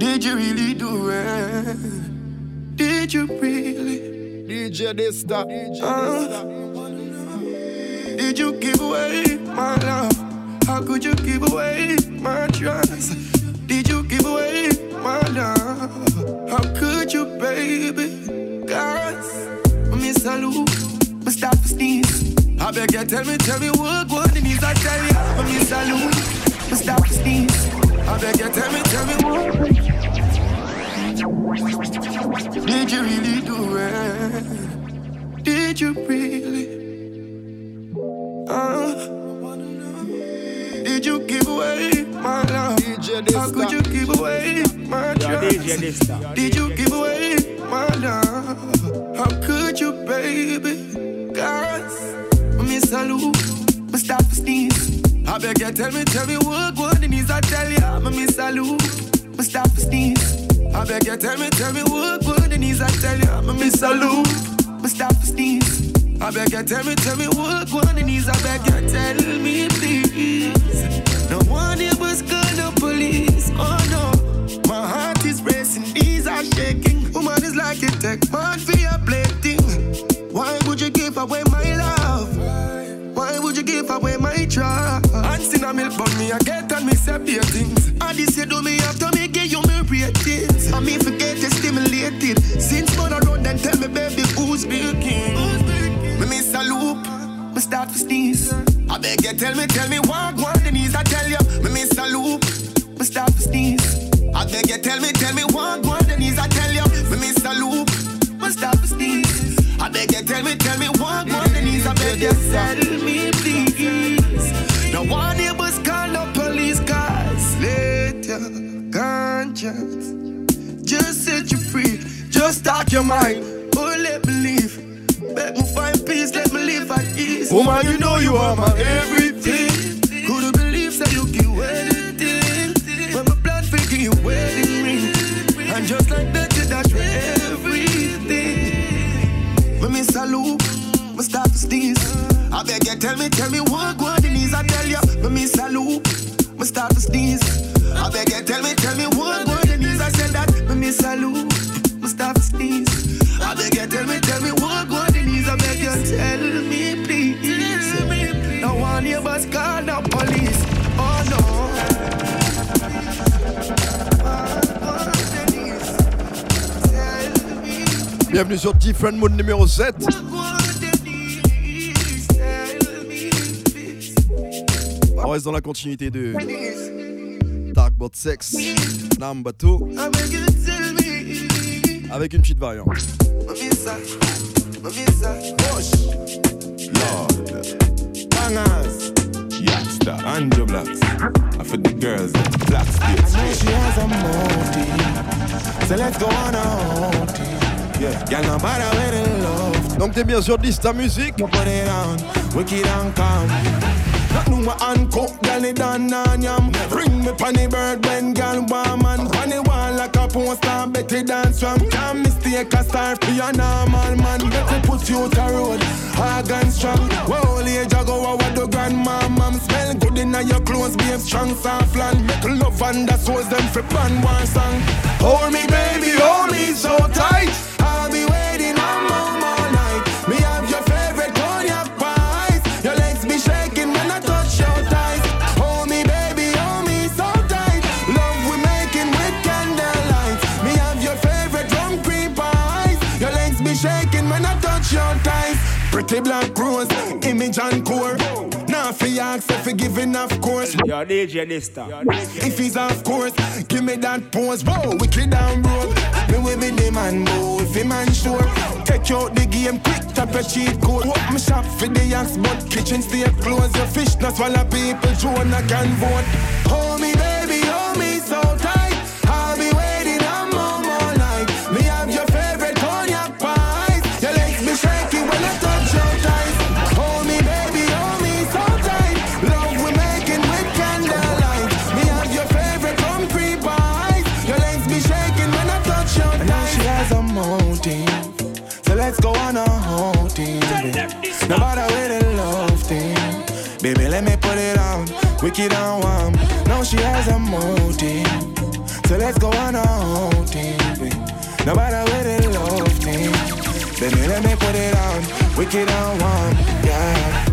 Did you really do it? Did you really? DJ Dysta. DJ Uh, did you give away my love? How could you give away my trust? Did you give away my love? How could you, baby? Cause me salute, me stop for sneeze. I beg you, tell me, tell me what, what it is I tell you. Me salute, me stop for sneeze. I beg you, tell me, tell me what. Did you really do it? Did you really? Uh, did you give away my love? How could you give away my trust? Did you give away my love? How could you, baby? Cause me salute, me stop for sneeze. I beg you, tell me, tell me what, what it is I tell ya. Me salute, me stop for sneeze. I beg you, tell me, tell me what, what it is I tell ya. Me salute, me stop for sneeze. I beg you, tell me, tell me what, what it is I beg you, tell me, please. No one here was gonna police, oh no. My heart is racing, knees are shaking. Woman is like a tech man for your plaything. Why would you give away my love? Why would you give away my trust? And sin a milk but me I get and me separate things. And this you do me after me give you me ratings. And me forget to stimulate it. Since man around then tell me baby who's speaking. Me miss a loop, me start to sneeze. I beg you tell me, tell me what one the knees I tell you. Me miss a loop, me start to sneeze. I beg you tell me, tell me what one the knees I tell you. Me miss a loop, me start to sneeze. I beg you tell me, tell me what one the knees I beg you tell me please. No one neighbors call the police cars later. Conscience Just talk your mind. Oh, let me live. Let me find peace. Let me live at ease. Woman, you know you are my everything. Couldn't believe that you give anything. When my plan for you wedding Bienvenue sur Different Mood numéro 7. On reste dans la continuité de Talk About Sex Number 2 avec une petite variante. Bangers. Yakstar, Andrew Blacks. I for the girls, black states. know she has a motive. So let's go on a. Girl, no matter where the love, Donc t'es bien sûr de ta musique. you put it on, wicked and calm. Nothing my uncooked, girl, it done on yam. Bring me panny bird when girl warm and panny wall like a poster, Betty dance from. Can't mistake a star for your normal man. Make we put you to road, hard and strong. Well, age I was the grandma, mom smell good in your clothes, behave strong, soft land. Make love and souls them for band one song. Hold me, baby, hold me so tight. Pretty black rose, image and core. Now for ask if you giving of course. Yo, DJ Dysta. If he's off course, give me that pose. Whoa, wicked down road. Me with me the man, boo. If he man sure, take out the game quick, tap a cheat code. Walk me shop for the axe, but kitchen stay close. Your fish, not swallow people, Jonah can vote. Hold me, baby, hold me so tight. Me on. Wicked and warm. Now she has a motive. So let's go on a outing, no matter where they love thing. Baby, let me put it on, wicked and warm, yeah.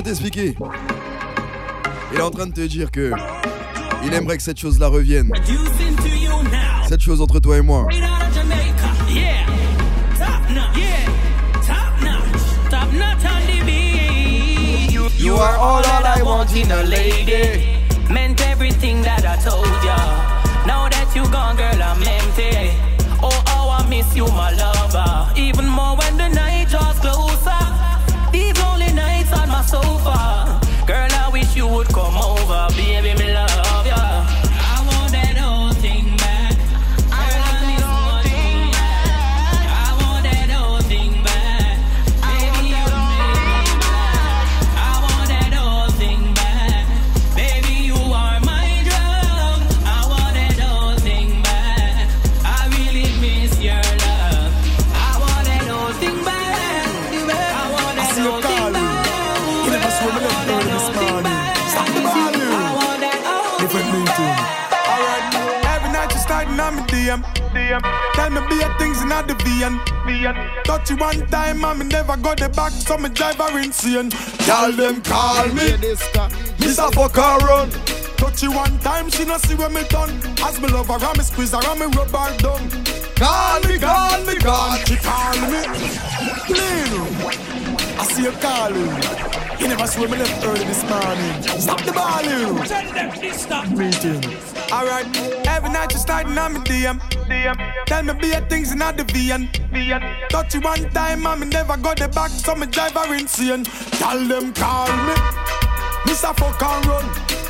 Vais t'expliquer. Il est en train de te dire que il aimerait que cette chose-là revienne. Cette chose entre toi et moi. You are all that I want in a lady. Meant everything that I told ya. Now that you gone, girl, I'm empty. Oh, oh, I miss you, my lover. Even VN. Touch you one time, and me never got the back, so me drive her insane. Y'all them call me. Mr. Fuck and run. Touch you one time, she no see when me done. As me love her, and me squeeze her, and me rub her down. Call me, call me, call She call me. Lil, I see you calling. You never swim me left early this morning. Stop the ball, you. Tell them, stop. Meeting. Alright, every night you starting on me DM. DM. Tell me be a things in the VN. VN. Touch you one time, and me never got the back, so me drive her insane. Tell them call me. Mr. Fuck and run.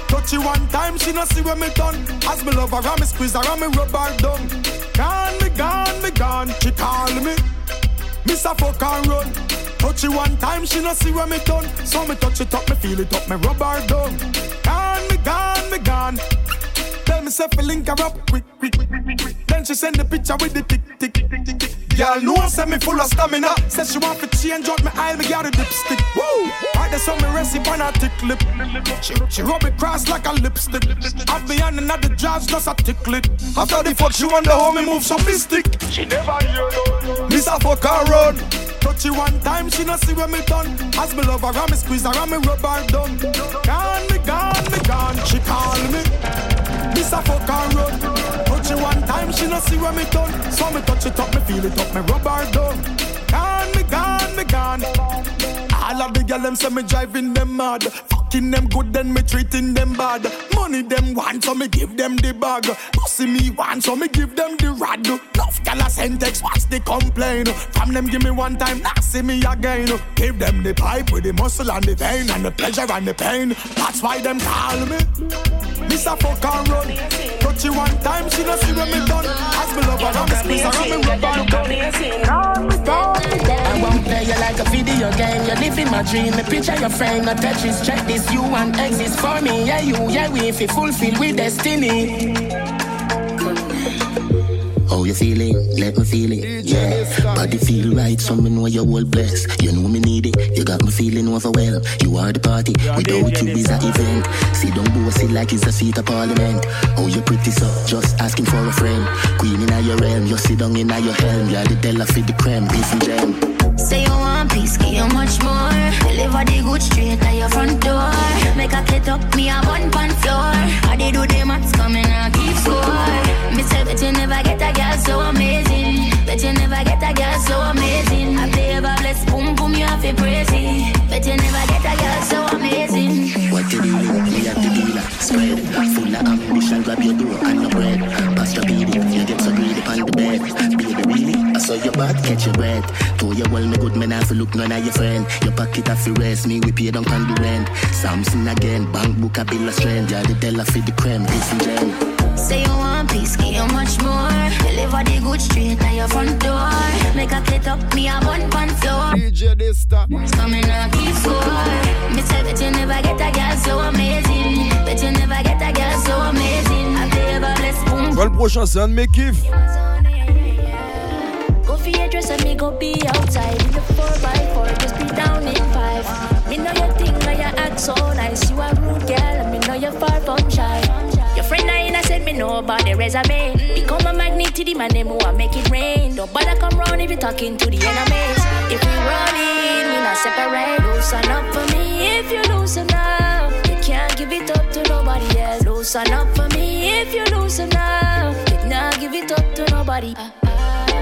Touch you one time, she no see when me done. As me love her, me squeeze her, and me rub her. Gone, me gone, me gone. She call me. Mr. Fuck and run. Touch one time, she no see when me done. So me touch it up, me feel it up, me rub her. Gone, me gone, me gone. Tell me link her up quick, quick. Then she send the picture with the tick, tick, tick, tick, tick. Girl, know say me full of stamina. Says she want to change out me aisle, me got a dipstick. Woo! Right there, so me recipe on her tick lip. She, she rub it cross like a lipstick. Have me on another jobs, just a tickle it. After the fuck, she wonder how me move so mystic. She never hear no. Mr. Fuck and run. Touch you one time, she no see when me done. As me love her, and me squeeze her, and me rub her down. Gone, me gone, me gone. She call me. Mr. Fuck and run. Touch you one time, she no see when me done. So me touch it up, me feel it up, me rub her down. Gone, me gone, me gone. All of the girl them say me driving them mad. Fucking them good, then me treating them bad. Money them want, so me give them the bag. Pussy me want, so me give them the rad. Enough gal a text, what's the complaint? From them give me one time, now see me again. Give them the pipe with the muscle and the vein and the pleasure and the pain. That's why them call me. Mr. Fuck and run. Touch you one time, she don't see when me done. As me love and squeeze her, and me game. My dream. The picture your frame, the Tetris. Check this, you and exist for me. Yeah, you, yeah, we. If you fulfill with destiny. How you feeling? Let me feel it. Yeah, body feel right, so me know you're all blessed. You know me need it. You got me feeling overwhelmed. You are the party. Without you is an event. See don't boast it like it's a seat of parliament. Oh, you pretty so just asking for a friend. Queen in your realm, you sit down in your helm. You're the Della for the creme, this and gem. Say you want peace, give you much more. Deliver the good straight at your front door. Make a get up, me a one pan floor. I they do the maths coming and keep score. Me say bet you never get a girl so amazing. Bet you never get a girl so amazing. I play a bless boom boom, you have to praise it. Bet you never get a girl so amazing. What you doing? We have the dealer. Spread. Full of ambition, grab your door and your bread. Pastor Beady, you get so greedy on the bed. Baby, really? I saw your butt, catch your breath. Told you well, me good man, I look none of your friend. Your pocket have to rest, me we pay down on the rent. Samson again, bank book a bill of strength. Yeah, the Della for the creme, this and gem. Say you want peace, give you much more. Deliver the good straight at your front door. Make a clit up, me a bun pan floor. DJ Dysta. Coming up, keep score. Me say that you never get a girl so amazing. Bet you never get a girl so amazing. I play a bless boom. Quoi le prochain, c'est un de mes kiffs. Go for your dress and me go be outside in the 4x4. Just be down in 5. Me know your thing, now you act so nice. You a rude girl, and me know you're far from shy. Said me know about the resume. Become a magnet to the man, them who make it rain. Don't bother come round if you're talking to the enemies. If we run in, we not separate. Loosen up for me if you loosen up. You can't give it up to nobody else. Loosen up for me if you loosen up. You can't give it up to nobody. Oh,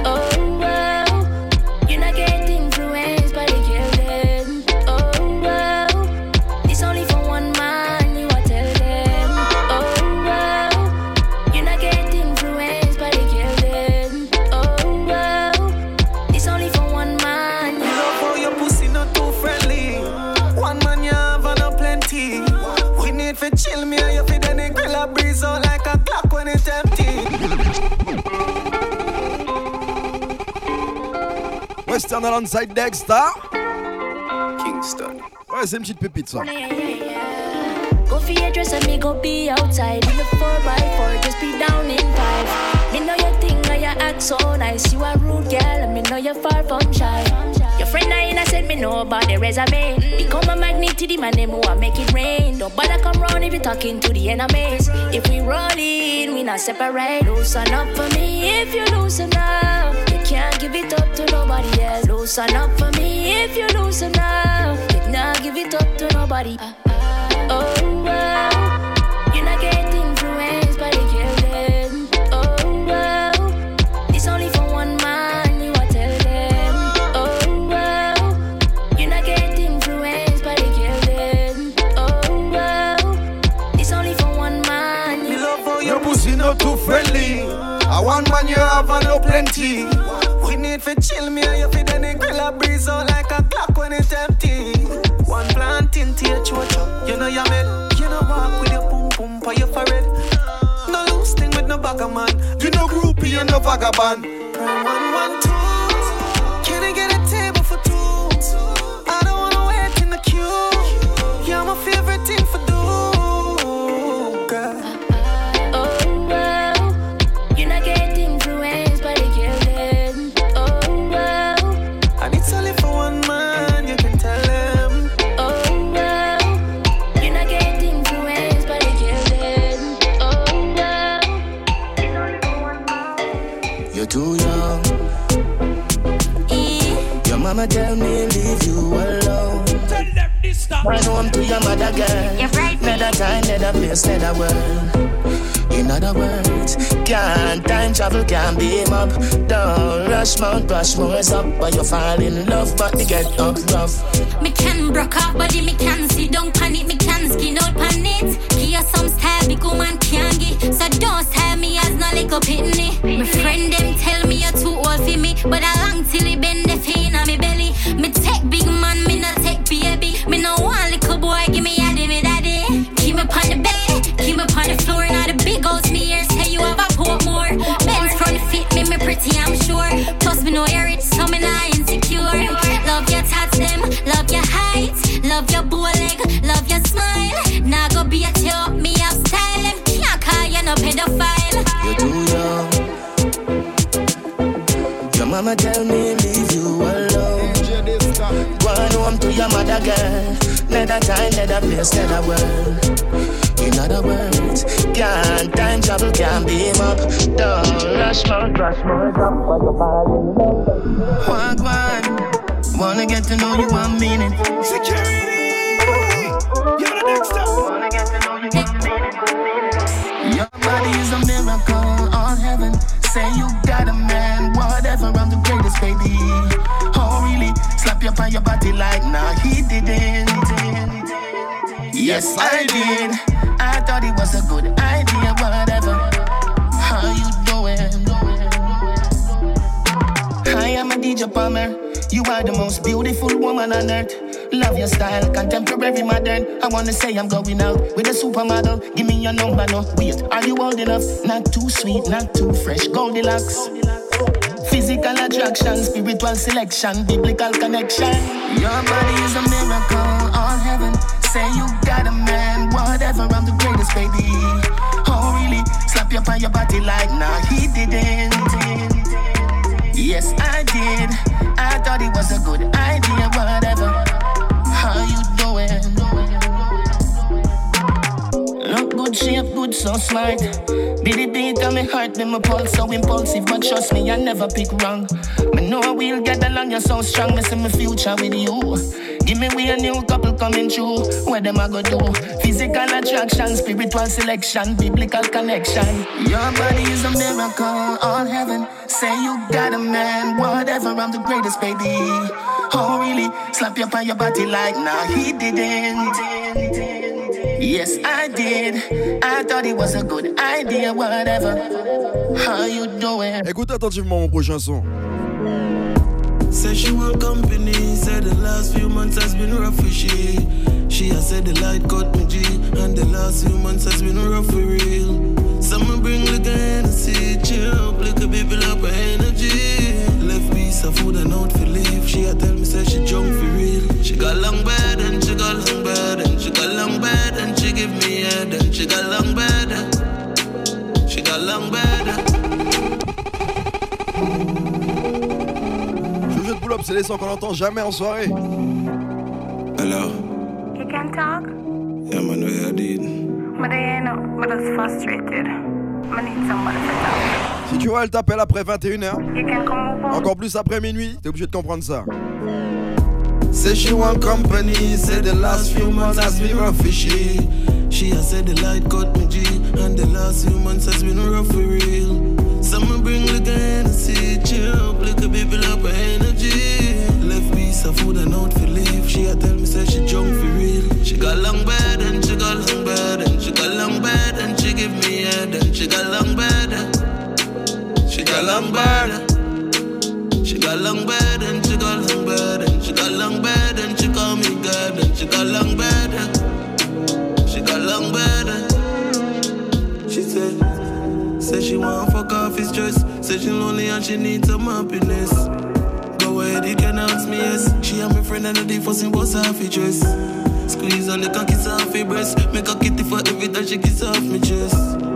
oh. well, you're not getting Western alongside Dexter. Kingston. Ouais, c'est une petite pépite ça. Go for your dress and me go be outside in the 4x4, just be down in 5. Me know your thing, now you act so nice. You a rude girl, and me know you're far from shy. Your friend I said me know about the resume. Become a magnet to the man, them who make it rain. Don't bother come round if you're talking to the enemies. If we roll in, we not separate. Loosen up for me if you loosen up. Give it up to nobody else. Loosen up for me if you loosen up. You not give it up to nobody. Uh, uh, oh, well, you're not getting influenced by the girl Oh, well, it's only for one man, you are tell them. Oh, well, you're not getting influenced by the girl Oh, well, it's only for one man. You love how your pussy not too friendly. I want man you have and no plenty. We need for chill me and you fit any grill a breeze out like a clock when it's empty. One planting to your chocho. You know you made. You know walk with your boom boom for your forehead. No loose thing with no bugger man. You know groupie, you no vagabond. One, one, two. Can I get a table for two? I don't wanna wait in the queue. You're my favorite thing Run home to your mother, girl. You're right, Another time, another place, another world. In other words, can't time travel, can't beam up. Don't rush Mount Rushmore's up, but you fall in love, but you get up rough. Me can broke off body, me can see, down pan it, me can skin out pan it. Here some style, big woman can get. So don't tell me as no little pitney. My friend them tell me you're too old for me, but I long till it bend your girl. Another time, another place, another world. In other words, can't time travel, can't beam up. Don't rush Mount Rushmore up, but you fall in. Walk one, wanna get to know you one minute. Security! You're the next step. Wanna get to know you one minute. Your body is a miracle on heaven. Say you on your body like, nah, he didn't. Yes, I did. I thought it was a good idea, whatever. How you doing? I am a DJ Palmer. You are the most beautiful woman on earth. Love your style, contemporary modern. I wanna say I'm going out with a supermodel. Give me your number, no wait. Are you old enough? Not too sweet, not too fresh. Goldilocks. Physical attraction, spiritual selection, biblical connection. Your body is a miracle, all heaven. Say you got a man, whatever. I'm the greatest, baby. Oh really? Slap you on your body like, nah, he didn't. Yes, I did. I thought it was a good idea, whatever. How you good shape, good so smart. The beat of me heart, me my pulse so impulsive, but trust me, I never pick wrong. Me know we'll get along, you're so strong. Me see my future with you. Give me we a new couple coming through. What them I go do? Physical attraction, spiritual selection, biblical connection. Your body is a miracle, all heaven. Say you got a man, whatever. I'm the greatest, baby. Oh really? Slap you on your body like, nah, he didn't. Yes, I did. I thought it was a good idea, whatever. How you doing? Écoute attentivement mon prochain son. Sexual company said the last few months has been rough for she. She has said the light cut me G, and the last few months has been rough for real. Someone bring like a Hennessy, chill up, like a people up her energy. Piece of food and out for leave. She a tell me say she drunk for real. She got long bed and she got long bed and she got long bed and she give me head and she got long bed. She got long bed. Je de pull-up, c'est les sons qu'on entend jamais en soirée. Hello. You can talk? Yeah, man, we are did? But I know, but I'm frustrated? I need somebody to talk. Si tu vois, elle t'appelle après 21h. You can come over. Encore plus après minuit, t'es obligé de comprendre ça. Say she want company, say the last few months has been rough for she. She has said the light cut me G, and the last few months has been rough for real. Someone bring like a Hennessy, chill up, like a people up her energy. Left piece of food and out for leave. She a tell me say she drunk for real. She got long bed and she got long bed and she got long bed and she give me head and she got long bed. She got long bed. She got long bed and she got long bed and she got long bed and she call me and she got long bed. She got long bed. She said, said she want fuck off his dress. Said she lonely and she need some happiness. Go ahead, you can ask me yes. She and my friend and the fussing was half a dress. Squeeze on the cocky off her breast. Make a kitty for every time she kiss off me chest.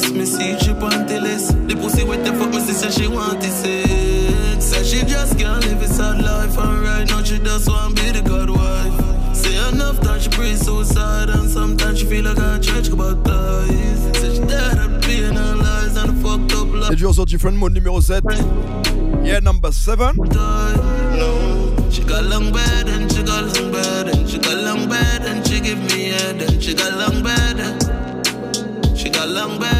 Post me see she panty less. The pussy wet the fuck me say she want it sex. Said she just can't live a sad life and right now she just want be the god wife. Say enough time she pray suicide and sometimes she feel like I church about ties. Said she dead of being her lies and a fucked up life. C'est dur sur Different Mode numéro 7. Yeah, number 7. No. She got long bed and she got long bed and she got long bed and she give me head and she got long bed. She got long bed.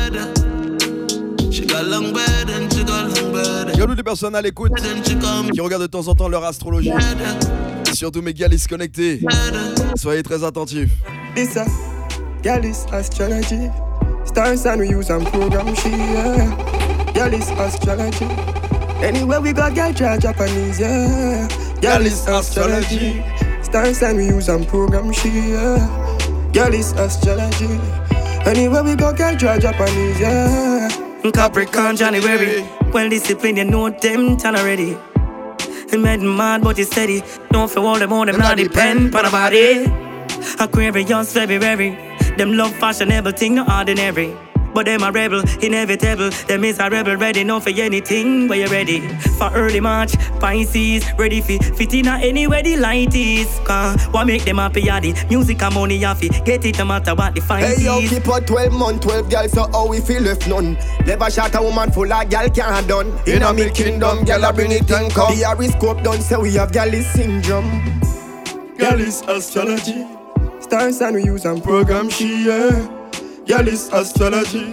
Y'a des personnes à l'écoute qui regardent de temps en temps leur astrologie. Et surtout mes galis connectés. Soyez très attentifs. This a Galis astrology. Stars and we use and program she yeah. Galis astrology. Anywhere we go, girl, try Japanese, yeah. Galis astrology. Stars and we use and program she yeah. Galis astrology. Anywhere we go, girl, try Japanese, yeah. Capricorn January. Well disciplined, you know them turn already. He made mad, but he steady. Don't feel all them on them, not depend on nobody. Aquarius, February. Them love fashionable thing, no ordinary. But them a rebel, inevitable. Them is a rebel, ready now for anything. Where you ready for early March? Pisces, ready for fit in anywhere the light is. Cause what make them happy? Yeah, the music and money happy. Get it no matter what the fine Hey yo, is. keep a 12 month, 12 girls, so how we feel left none. Never shot a woman full of gal can't done. In a me kingdom, gal a bring it and come. The horoscope done say we have gal syndrome. Galis astrology. Stars and we use and program she, yeah. Galis astrology.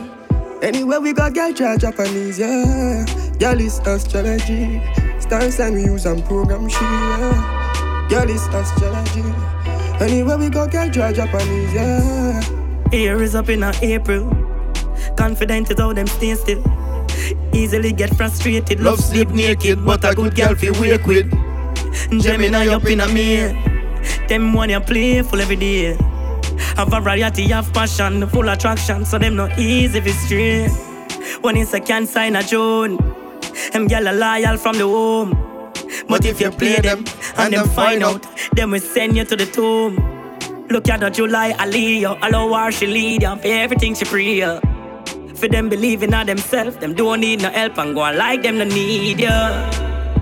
Anywhere we go, girl, try Japanese, yeah. Galis astrology. Stars and we use and program she, yeah. Girl, it's astrology. Anywhere we go, girl, draw Japanese, yeah. Here is up in April. Confident is how them stay still. Easily get frustrated, love sleep naked, but a good girl feel wake with. Gemini up in a me. Them one you playful every day. Have a variety of passion, full attraction, so them not easy if straight. When it's a can sign a June, them gyal a loyal from the home. But if you play them and them find out, them will send you to the tomb. Look at the July Aliyah, allow her she lead you for everything she pray. For them believing in themselves, them don't need no help and go on like them no need you.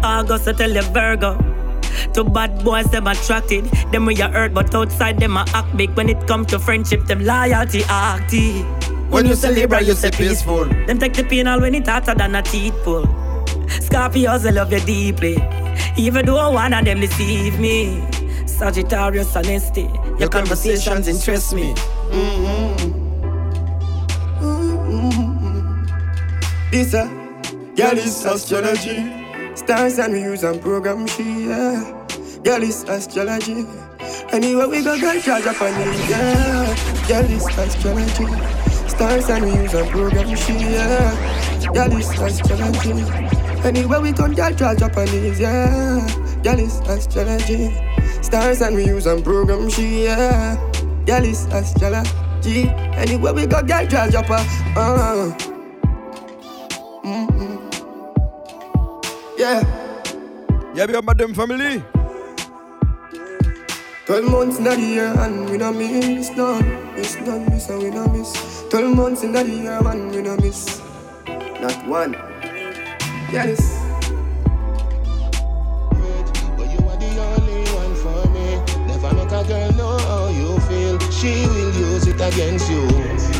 August I tell you Virgo. To bad boys, them attracted. Them we you hurt, but outside them a act big. When it come to friendship, them loyalty active. When you celebrate, you say peaceful. Them take the pain all when it hotter than a teeth pull. Scorpios, I love you deeply. Even though one of them deceive me. Sagittarius, honesty. Your, Your conversations interest me. Mm-hmm. Mm-hmm. Girl is astrology. Stars and we use and program she, yeah. Girl is astrology. Anywhere we go, girl, charge up on it, yeah. Girl is astrology. Stars and we use and program she, yeah. Girl is astrology. Anywhere we go, girl, charge up on it, yeah. Girl is astrology. Stars and we use and program she, yeah. Girl is astrology. Anywhere we go, girl, charge up, uh. Mm-hmm. Yeah. Yeah, be about them family. Twelve months in the year and we no miss none, miss none, miss and we no miss. Twelve months in the year and we no miss, not one. Yes. But you are the only one for me. Never make a girl know how you feel. She will use it against you.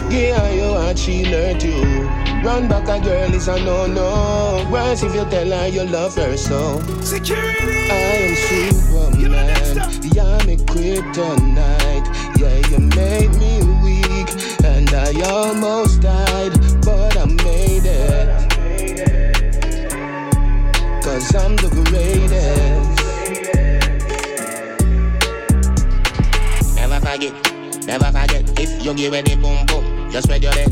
Give her your heart, she'll hurt you. Run back a girl is a no-no. Worse if you tell her you love her so. Security. I am Superman. Yeah, me kryptonite. Yeah, you made me weak, and I almost died, but I made it. Cause I'm the greatest. Never forget, never forget. If you give it the boom boom, just spread your leg.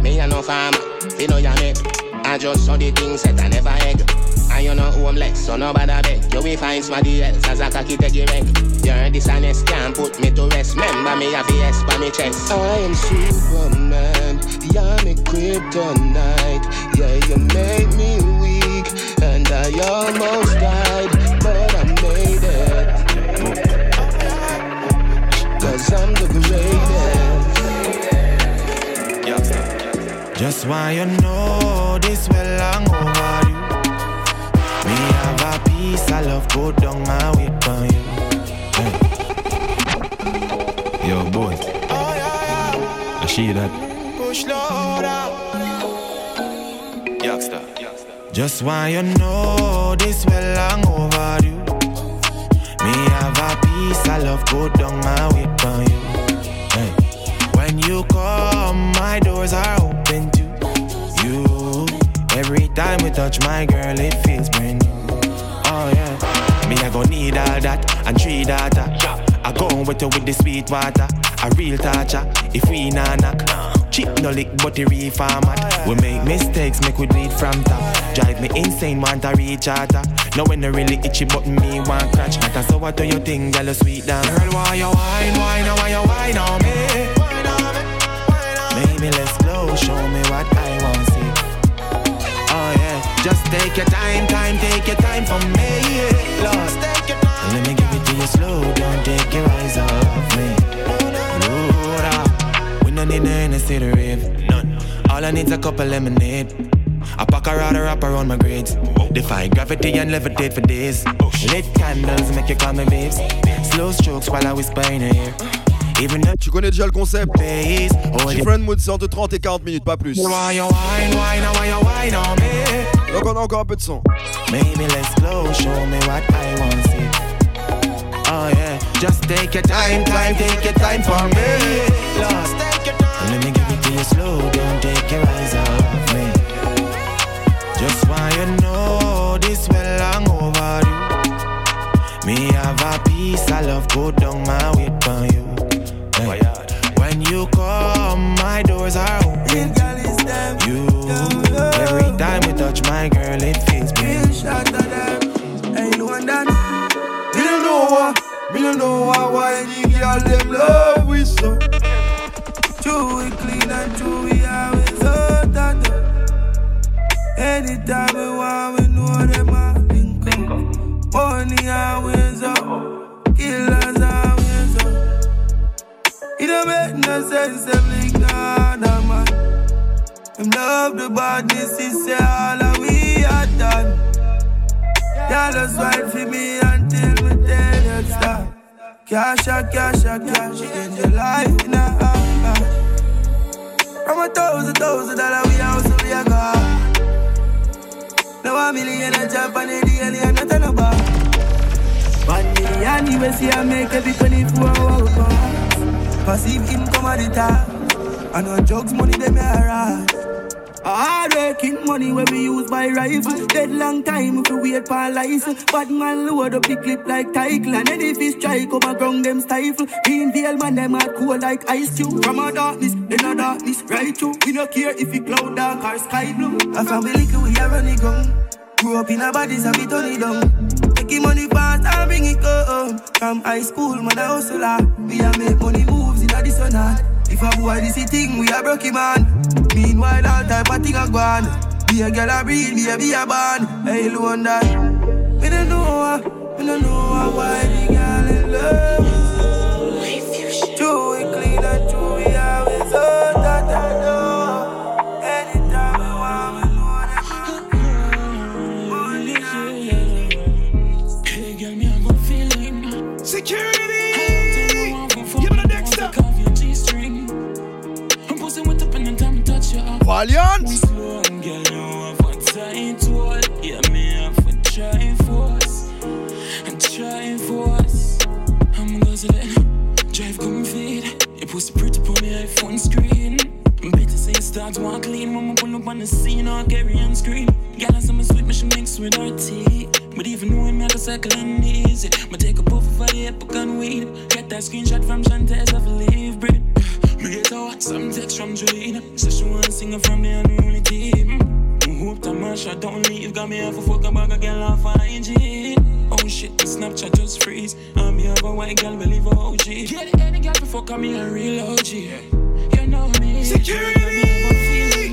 Me and no farmer. You know ya make I just saw the things that I never egg. And you know homeless, so nobody beg. You will find somebody else as a cocky take you wreck You're dishonest, can't put me to rest. Remember me have yes by me chest. I am Superman, yeah me kryptonite. Yeah you make me weak And I almost died, why you know this well long overdue. Me have a piece of love go down my way for you. Hey. Yo, boy. Oh, yeah, yeah. I see that. Push louder. Youngster. Just why you know this well long overdue. Me have a piece of love go down my way for you. Hey. When you come, my doors are open Every time we touch my girl, it feels brand new. Oh yeah, me I go need all that and three data. I go with you with the sweet water, a real toucher. If we nah knock, cheap no lick, but the reformat. We make mistakes, make we bleed from top. Drive me insane, want to reach out. Uh. No when they really itchy, but me want crunch. Matter so what do you think, girl, sweet down? Girl, why you wine, wine, why you wine on me? Maybe let's go, show me what I want. Just take your time, time, take your time for me, yeah, Lord. Let me give it to you slow, don't take your eyes off me. Lord, ah. we don't need no Hennessy to rave, none. All I need's a couple lemonade. I pack a rod wrap around my grades. Defy gravity and levitate for days. Lit candles make you call me babes. Slow strokes while I whisper in her ear. Tu connais déjà le concept? Different Mood c'est entre 30 et 40 minutes, pas plus. Why you wine, wine, why you on me? Donc on a encore un peu de son. Maybe let's go, show me what I want to see. Oh yeah, just take your time, time, take your time for me. Lost, let me give it to you slow, don't take your eyes off me. Just want you know this well long overdue. Me have a piece of love go down my way for you. Hey. Oh, when you come, my doors are open. Touch my girl, it feels me. Shot of them, ain't no one done. Me don't know why, me don't know why, why the girl them love we so. True we clean and true we always so that. Anytime we want, we know them a link up. Money always up, killers always up. It don't make no sense, them Them love the badness, he say all of we are done. Y'all just wait for me until we tell you stop. Cash a cash a cash, change your life in a heartbeat. From a thousand, thousand dollar we house we a got. Now a million a jump on the daily and nothing about. One million you will see I make every 24 hour pass. Passive income at the top. And on drugs money they may arise. Hard working money where we use by rifle. Dead long time if we wait for license. Bad man load up the clip like title. And if fish strike over ground them stifle. Green deal man them hard cool like ice cube. From a darkness, in a darkness, right through. We no care if it cloud dark or sky blue. A family we have running gun. Grew up in a body so we turn it down. Taking money fast and bring it home. From high school, a hustler. We a make money moves in a not. If a boy this thing, we a broke man. Meanwhile, all type of thing a gone. Be a girl a breed, be a be a band. Hey, that. Me don't know, me don't know why the girl in love. True, a a force. I'm say start walk clean when I pull up on the scene or carry on screen. Girl, some sweet, mix with her tea. But even knowing me, I go cycle and easy. Me take a puff of the epic and weed. Get that screenshot from Shantae, I leave bread. Me get a WhatsApp text from Jolene. Say she want singer from the unruly team. Hope that Marsha don't leave. Got me half a fuck about a girl off IG. Oh shit, the Snapchat just freeze. I'm here for white girl, believe OG. Get any girl before call me a real OG. You know me. Security.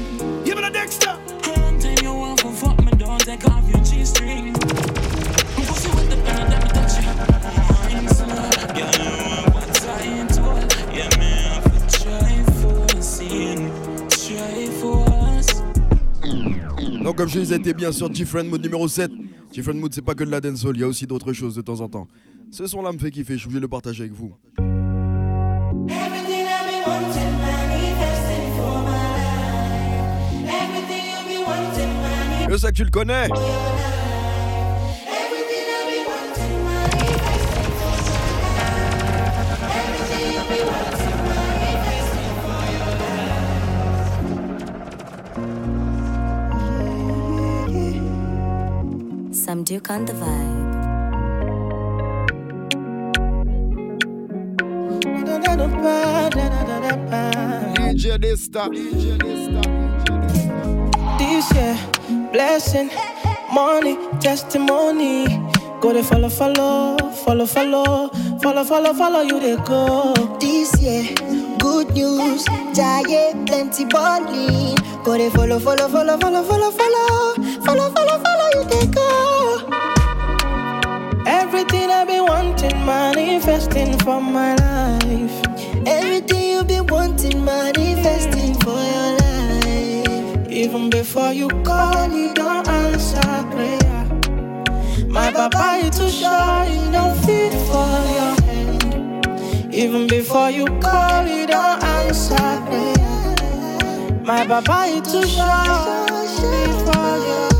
Give me the Dexter. Long time you want for fuck me, don't take off your G-string. Pussy with the pen, let me touch you. Donc comme je disais, t'es bien sur Different Mood numéro 7. Different Mood, c'est pas que de la dancehall, il y a aussi d'autres choses de temps en temps. Ce son là me fait kiffer, je suis obligé de le partager avec vous. Je sais que tu le connais. Some Duke on the vibe. DJ Dysta. DJ Dysta. This year, blessing, money, testimony. Go to follow, follow, follow, follow, follow, follow, follow you they go. This year, good news, giant plenty balling. Go they follow, follow, follow, follow, follow, follow, follow, follow, follow you they go. Everything I've been wanting, manifesting for my life. Everything you've been wanting, manifesting for your life. Even before you call, you don't answer prayer. My papa is too shy, he don't fit for your hand. Even before you call, you don't answer prayer. My papa is too shy, fit for your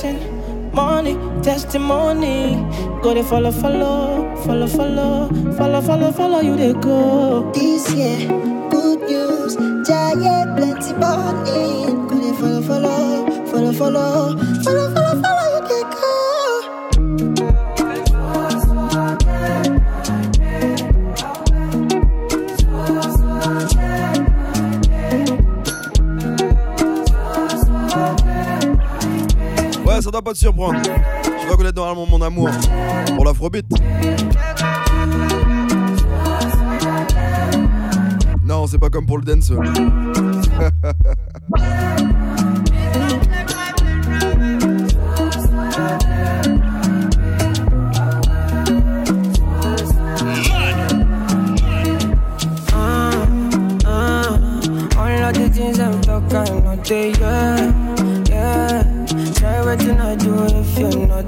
blessing, money, testimony. Go they follow, follow, follow, follow, follow, follow, follow you they go. This year, good news, giant plenty money. Go they follow, follow, follow, follow, follow, follow, follow. ça doit pas te surprendre. Je reconnais normalement mon amour pour l'afrobeat. Non, c'est pas comme pour le dance.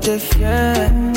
te.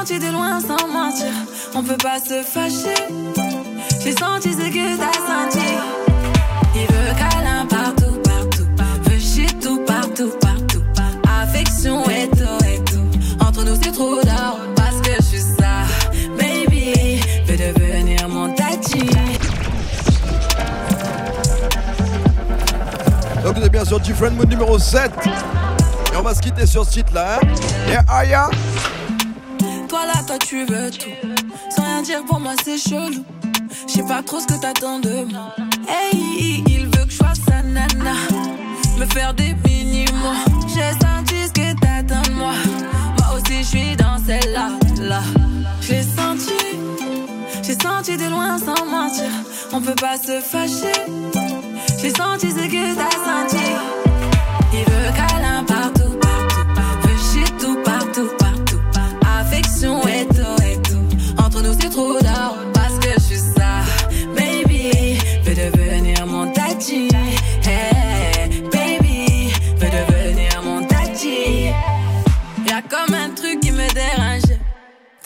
senti de loin sans mentir. On peut pas se fâcher. J'ai senti ce que t'as senti. Il veut câlin partout, partout, partout. Veut chez tout, partout, partout. Affection et tout, et tout. Entre nous, c'est trop d'or. Parce que je suis ça. Baby, veux devenir mon tati. Donc, vous êtes bien sur Different Mood numéro 7. Et on va se quitter sur ce titre là. Hein? Yeah, Aya. Toi là, toi tu veux tout. Sans rien dire pour moi, c'est chelou. Je sais pas trop ce que t'attends de moi. Hey, il veut que je sois sa nana. Me faire des mini-mois. J'ai senti ce que t'attends de moi. Moi aussi, je suis dans celle-là. Là. Je l'ai senti. J'ai senti de loin sans mentir. On peut pas se fâcher. J'ai senti ce que t'as senti. Il veut